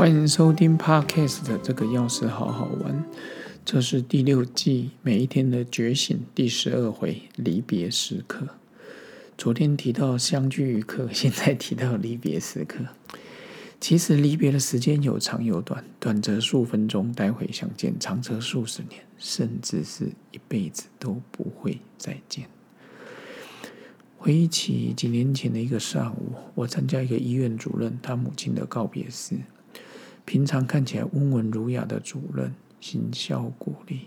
欢迎收听 Podcast 的这个钥匙好好玩，这是第六季每一天的觉醒第十二回离别时刻。昨天提到相聚一刻，现在提到离别时刻。其实离别的时间有长有短，短则数分钟，待会相见；长则数十年，甚至是一辈子都不会再见。回忆起几年前的一个上午，我参加一个医院主任他母亲的告别式。平常看起来温文儒雅的主任，行孝鼓励。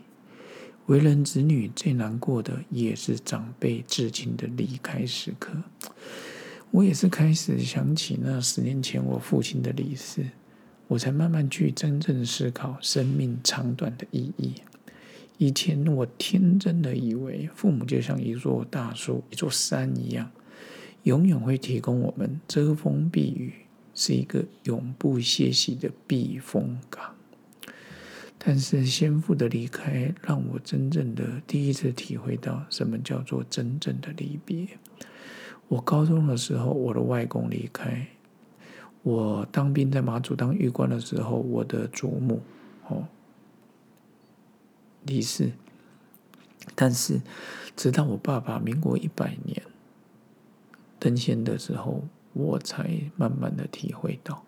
为人子女最难过的，也是长辈至亲的离开时刻。我也是开始想起那十年前我父亲的离世，我才慢慢去真正思考生命长短的意义。以前我天真的以为，父母就像一座大树、一座山一样，永远会提供我们遮风避雨。是一个永不歇息的避风港，但是先父的离开，让我真正的第一次体会到什么叫做真正的离别。我高中的时候，我的外公离开；我当兵在马祖当狱官的时候，我的祖母哦离世。但是，直到我爸爸民国一百年登仙的时候。我才慢慢的体会到，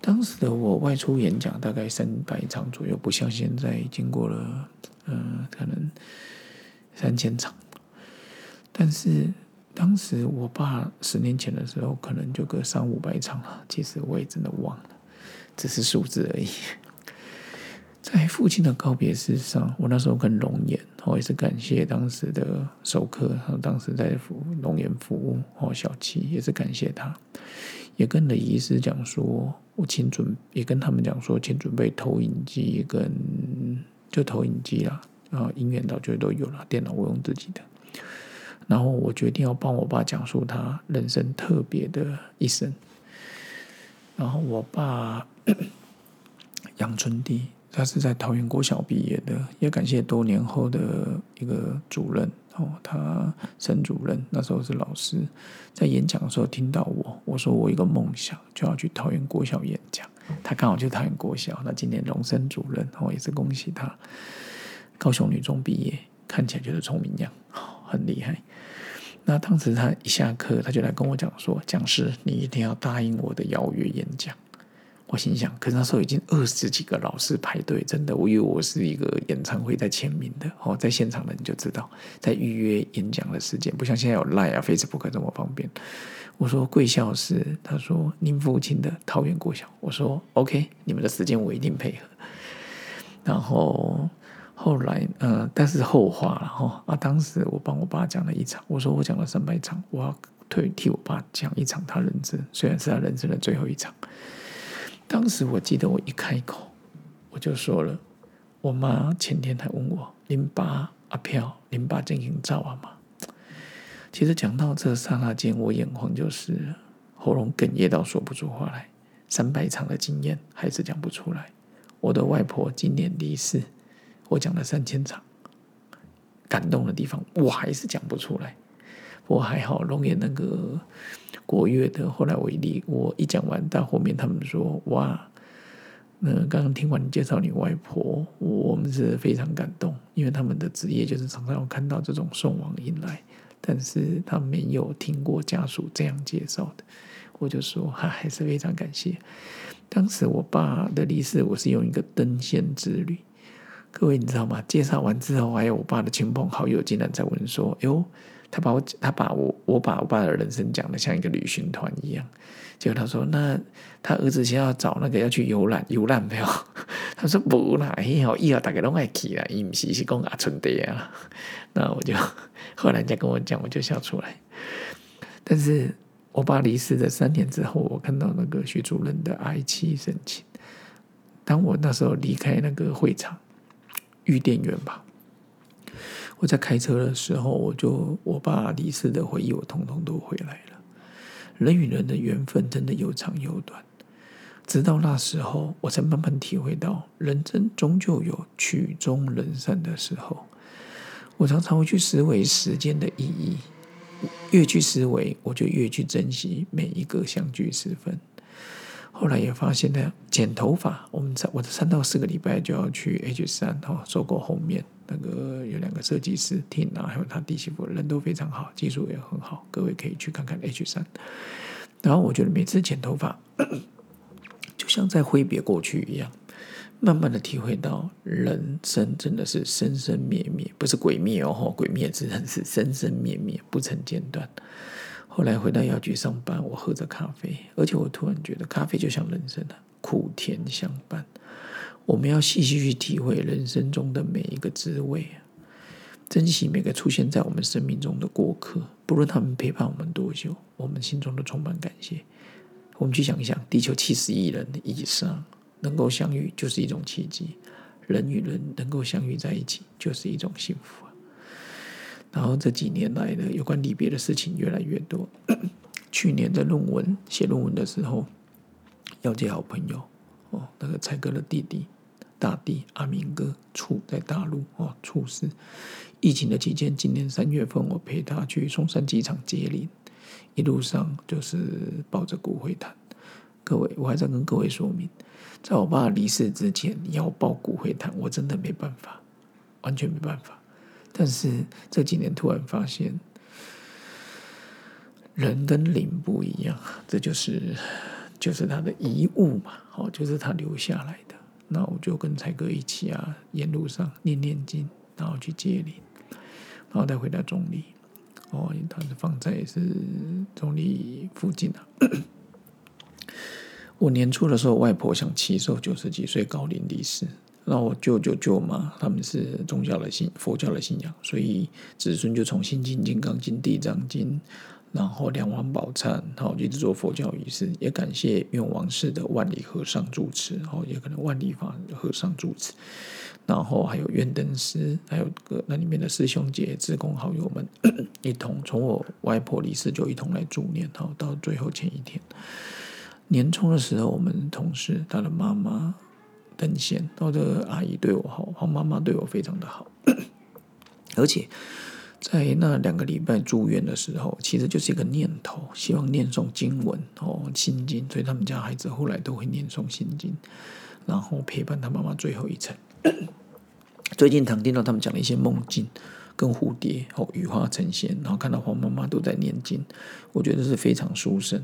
当时的我外出演讲大概三百场左右，不像现在经过了，嗯，可能三千场。但是当时我爸十年前的时候，可能就个三五百场了。其实我也真的忘了，只是数字而已。在父亲的告别式上，我那时候跟龙岩，我也是感谢当时的授课，当时在服龙岩服务哦，小七也是感谢他，也跟雷医师讲说，我请准，也跟他们讲说，请准备投影机跟就投影机啦，啊，音源导就都有了，电脑我用自己的，然后我决定要帮我爸讲述他人生特别的一生，然后我爸 杨春弟。他是在桃园国小毕业的，也感谢多年后的一个主任哦，他沈主任那时候是老师，在演讲的时候听到我，我说我一个梦想就要去桃园国小演讲，他刚好就桃园国小，那今年荣升主任哦，也是恭喜他，高雄女中毕业，看起来就是聪明样，很厉害。那当时他一下课，他就来跟我讲说，讲师你一定要答应我的邀约演讲。我心想，可是那时候已经二十几个老师排队，真的，我以为我是一个演唱会在签名的哦，在现场的你就知道，在预约演讲的时间，不像现在有 Line 啊、Facebook 这么方便。我说贵校是，他说您父亲的桃园国小，我说 OK，你们的时间我一定配合。然后后来，呃，但是后话了哈啊，当时我帮我爸讲了一场，我说我讲了三百场，我要退替我爸讲一场他人生，虽然是他人生的最后一场。当时我记得我一开口，我就说了，我妈前天还问我：“您爸阿飘，您爸进行照啊吗？”其实讲到这刹那间，我眼眶就是喉咙哽咽到说不出话来。三百场的经验还是讲不出来。我的外婆今年离世，我讲了三千场，感动的地方我还是讲不出来。我还好，龙岩那个国乐的，后来我一，我一讲完到后面，他们说哇，那刚刚听完你介绍你外婆，我们是非常感动，因为他们的职业就是常常有看到这种送往迎来，但是他没有听过家属这样介绍的，我就说还还是非常感谢。当时我爸的离世，我是用一个登仙之旅，各位你知道吗？介绍完之后，还有我爸的亲朋好友竟然在问说，哟。他把我，他把我，我把我爸的人生讲的像一个旅行团一样。结果他说：“那他儿子先要找那个要去游览，游览没有？”他说：“不啦，以后以后大家都爱去啦，伊唔是是讲阿春爹啊。”那我就后来人家跟我讲，我就笑出来。但是我爸离世的三年之后，我看到那个徐主任的哀戚神情。当我那时候离开那个会场，御店员吧。我在开车的时候，我就我爸离世的回忆，我通通都回来了。人与人的缘分真的有长有短，直到那时候，我才慢慢体会到，人生终究有曲终人散的时候。我常常会去思维时间的意义，越去思维，我就越去珍惜每一个相聚时分。后来也发现呢，剪头发，我们在我的三到四个礼拜就要去 H 三哈，做过后面那个有两个设计师 Tina，还有他弟媳妇，人都非常好，技术也很好，各位可以去看看 H 三。然后我觉得每次剪头发，就像在挥别过去一样，慢慢的体会到人生真的是生生灭灭，不是鬼灭哦，鬼灭之刃是生生灭灭，不曾间断。后来回到药局上班，我喝着咖啡，而且我突然觉得咖啡就像人生的苦甜相伴。我们要细细去体会人生中的每一个滋味，珍惜每个出现在我们生命中的过客，不论他们陪伴我们多久，我们心中都充满感谢。我们去想一想，地球七十亿人以上能够相遇就是一种奇迹，人与人能够相遇在一起就是一种幸福啊。然后这几年来的有关离别的事情越来越多。去年的论文写论文的时候，要接好朋友哦，那个蔡哥的弟弟大弟阿明哥处在大陆哦处事。疫情的期间，今年三月份我陪他去松山机场接灵，一路上就是抱着骨灰坛。各位，我还在跟各位说明，在我爸离世之前，要抱骨灰坛，我真的没办法，完全没办法。但是这几年突然发现，人跟灵不一样，这就是就是他的遗物嘛，哦，就是他留下来的。那我就跟才哥一起啊，沿路上念念经，然后去接灵，然后再回到中立。哦，他是放在是中立附近啊。我年初的时候，外婆想七寿九十几岁高龄离世。那我舅舅舅妈他们是宗教的信佛教的信仰，所以子孙就从心经、金刚经、地藏经，然后两王宝忏，然后一直做佛教仪式。也感谢愿王寺的万里和尚主持，然后也可能万里法和尚主持，然后还有愿灯师，还有个那里面的师兄姐、职工好友们 一同从我外婆离世就一同来助念，然后到最后前一天年终的时候，我们同事他的妈妈。登仙，我的阿姨对我好，我妈妈对我非常的好，而且在那两个礼拜住院的时候，其实就是一个念头，希望念诵经文哦，心经，所以他们家孩子后来都会念诵心经，然后陪伴他妈妈最后一程。最近常听到他们讲了一些梦境。跟蝴蝶哦，羽化成仙，然后看到黄妈妈都在念经，我觉得是非常殊胜。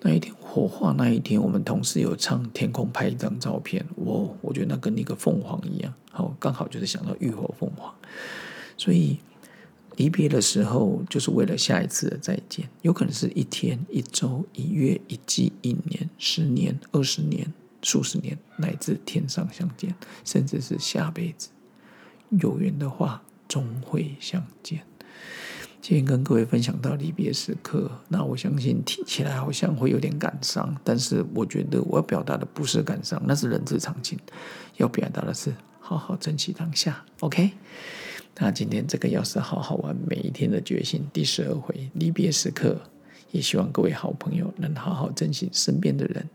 那一天火化那一天，我们同事有唱天空拍一张照片，我我觉得那跟那个凤凰一样，好刚好就是想到浴火凤凰。所以离别的时候，就是为了下一次的再见，有可能是一天、一周、一月、一季、一年、十年、二十年、数十年，乃至天上相见，甚至是下辈子有缘的话。终会相见。今天跟各位分享到离别时刻，那我相信听起来好像会有点感伤，但是我觉得我要表达的不是感伤，那是人之常情。要表达的是好好珍惜当下。OK，那今天这个要是好好玩每一天的决心第十二回离别时刻，也希望各位好朋友能好好珍惜身边的人。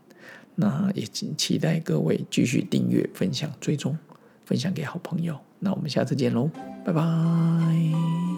那也请期待各位继续订阅、分享、追踪。分享给好朋友，那我们下次见喽，拜拜。